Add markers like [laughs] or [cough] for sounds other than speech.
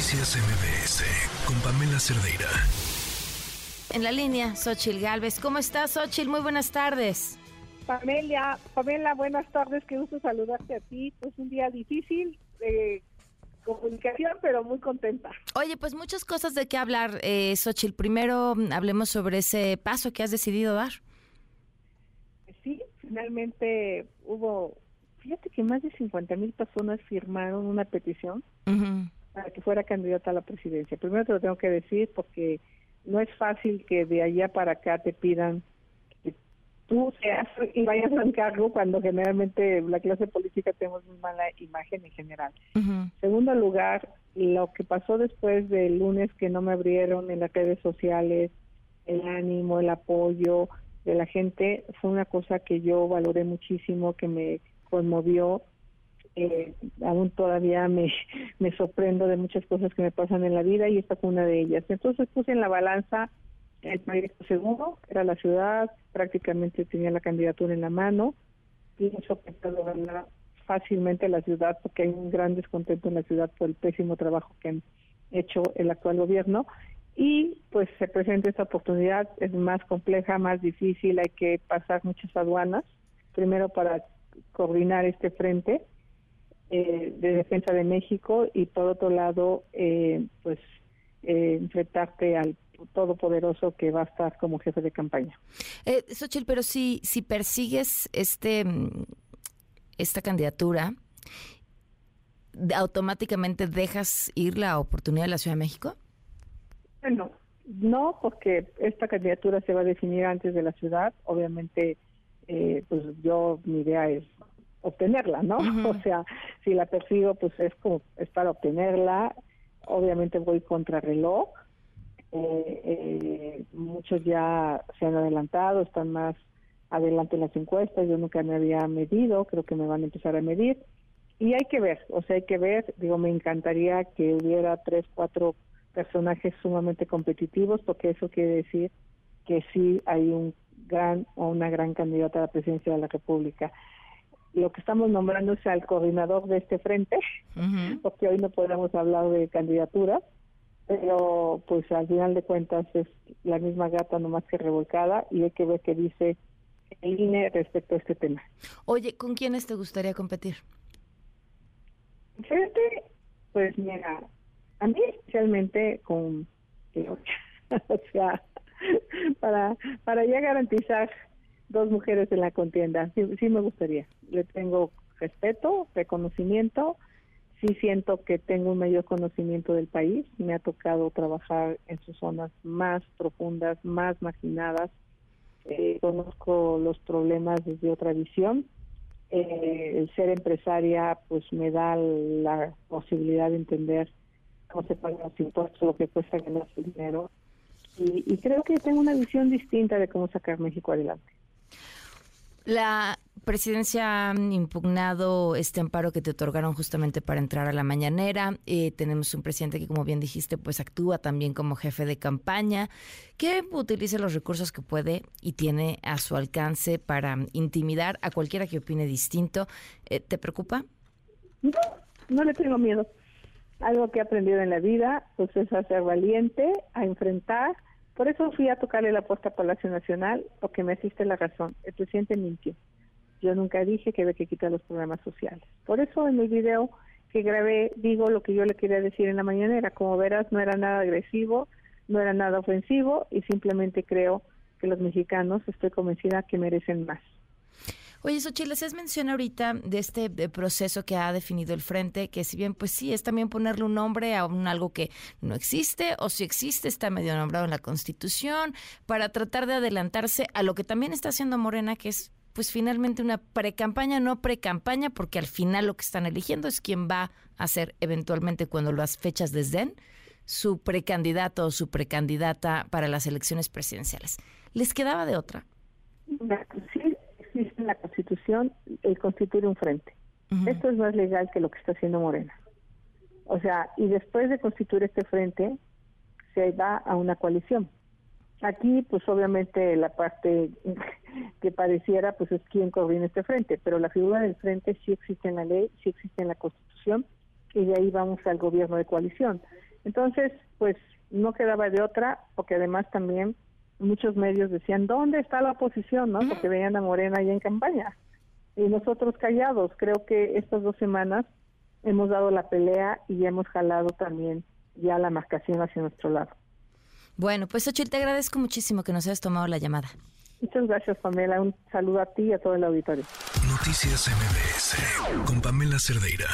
Noticias MBS con Pamela Cerdeira. En la línea, Xochil Galvez. ¿Cómo estás, Xochil? Muy buenas tardes. Pamela, Pamela, buenas tardes. Qué gusto saludarte a ti. Es un día difícil de comunicación, pero muy contenta. Oye, pues muchas cosas de qué hablar, eh, Xochil. Primero hablemos sobre ese paso que has decidido dar. Sí, finalmente hubo, fíjate que más de 50 mil personas firmaron una petición para que fuera candidata a la presidencia. Primero te lo tengo que decir porque no es fácil que de allá para acá te pidan que tú seas y vayas al cargo cuando generalmente la clase política tenemos muy mala imagen en general. Segundo lugar, lo que pasó después del lunes que no me abrieron en las redes sociales, el ánimo, el apoyo de la gente, fue una cosa que yo valoré muchísimo, que me conmovió eh, aún todavía me, sorprendo de muchas cosas que me pasan en la vida y esta fue una de ellas. Entonces puse en la balanza el proyecto seguro, era la ciudad, prácticamente tenía la candidatura en la mano, pienso que puedo ganar fácilmente la ciudad porque hay un gran descontento en la ciudad por el pésimo trabajo que han hecho el actual gobierno y pues se presenta esta oportunidad, es más compleja, más difícil, hay que pasar muchas aduanas, primero para coordinar este frente eh, de Defensa de México y por otro lado, eh, pues eh, enfrentarte al todopoderoso que va a estar como jefe de campaña. Eh, Xochitl, pero si, si persigues este esta candidatura, ¿automáticamente dejas ir la oportunidad de la Ciudad de México? Bueno, no, porque esta candidatura se va a definir antes de la ciudad. Obviamente, eh, pues yo, mi idea es obtenerla, ¿no? [laughs] O sea, si la persigo, pues es como es para obtenerla. Obviamente voy contra reloj. Eh, eh, muchos ya se han adelantado, están más adelante en las encuestas. Yo nunca me había medido, creo que me van a empezar a medir. Y hay que ver, o sea, hay que ver. Digo, me encantaría que hubiera tres, cuatro personajes sumamente competitivos, porque eso quiere decir que sí hay un gran o una gran candidata a la presidencia de la República lo que estamos nombrando es al coordinador de este frente, porque hoy no podemos hablar de candidaturas, pero pues al final de cuentas es la misma gata nomás que revolcada y hay que ver qué dice el INE respecto a este tema. Oye, ¿con quiénes te gustaría competir? Frente, pues mira, a mí especialmente con [laughs] o sea, para, para ya garantizar dos mujeres en la contienda. Sí, sí me gustaría. Le tengo respeto, reconocimiento. Sí siento que tengo un mayor conocimiento del país. Me ha tocado trabajar en sus zonas más profundas, más marginadas. Eh, conozco los problemas desde otra visión. Eh, el ser empresaria pues me da la posibilidad de entender cómo se pagan los impuestos, lo que cuesta ganar su dinero. Y, y creo que tengo una visión distinta de cómo sacar México adelante. La presidencia ha impugnado este amparo que te otorgaron justamente para entrar a la mañanera. Eh, tenemos un presidente que, como bien dijiste, pues actúa también como jefe de campaña, que utiliza los recursos que puede y tiene a su alcance para intimidar a cualquiera que opine distinto. Eh, ¿Te preocupa? No, no le tengo miedo. Algo que he aprendido en la vida, pues es a ser valiente, a enfrentar por eso fui a tocarle la puerta a Palacio Nacional, porque me asiste la razón. El presidente mintió. Yo nunca dije que había que quitar los programas sociales. Por eso en mi video que grabé digo lo que yo le quería decir en la mañanera. Como verás, no era nada agresivo, no era nada ofensivo y simplemente creo que los mexicanos, estoy convencida, que merecen más. Oye, Xochitl, hacías mención ahorita de este proceso que ha definido el frente, que si bien, pues sí, es también ponerle un nombre a un algo que no existe, o si existe, está medio nombrado en la Constitución, para tratar de adelantarse a lo que también está haciendo Morena, que es pues finalmente una pre-campaña, no pre-campaña, porque al final lo que están eligiendo es quién va a ser eventualmente cuando las fechas desden su precandidato o su precandidata para las elecciones presidenciales. ¿Les quedaba de otra? La Constitución el constituir un frente. Esto es más legal que lo que está haciendo Morena. O sea, y después de constituir este frente, se va a una coalición. Aquí, pues obviamente la parte [laughs] que pareciera, pues es quien coordina este frente, pero la figura del frente sí existe en la ley, sí existe en la Constitución, y de ahí vamos al gobierno de coalición. Entonces, pues no quedaba de otra, porque además también muchos medios decían, ¿dónde está la oposición? ¿no? Porque veían a Morena ahí en campaña. Y nosotros callados, creo que estas dos semanas hemos dado la pelea y hemos jalado también ya la marcación hacia nuestro lado. Bueno, pues Ochil, te agradezco muchísimo que nos hayas tomado la llamada. Muchas gracias, Pamela. Un saludo a ti y a todo el auditorio. Noticias MBS con Pamela Cerdeira.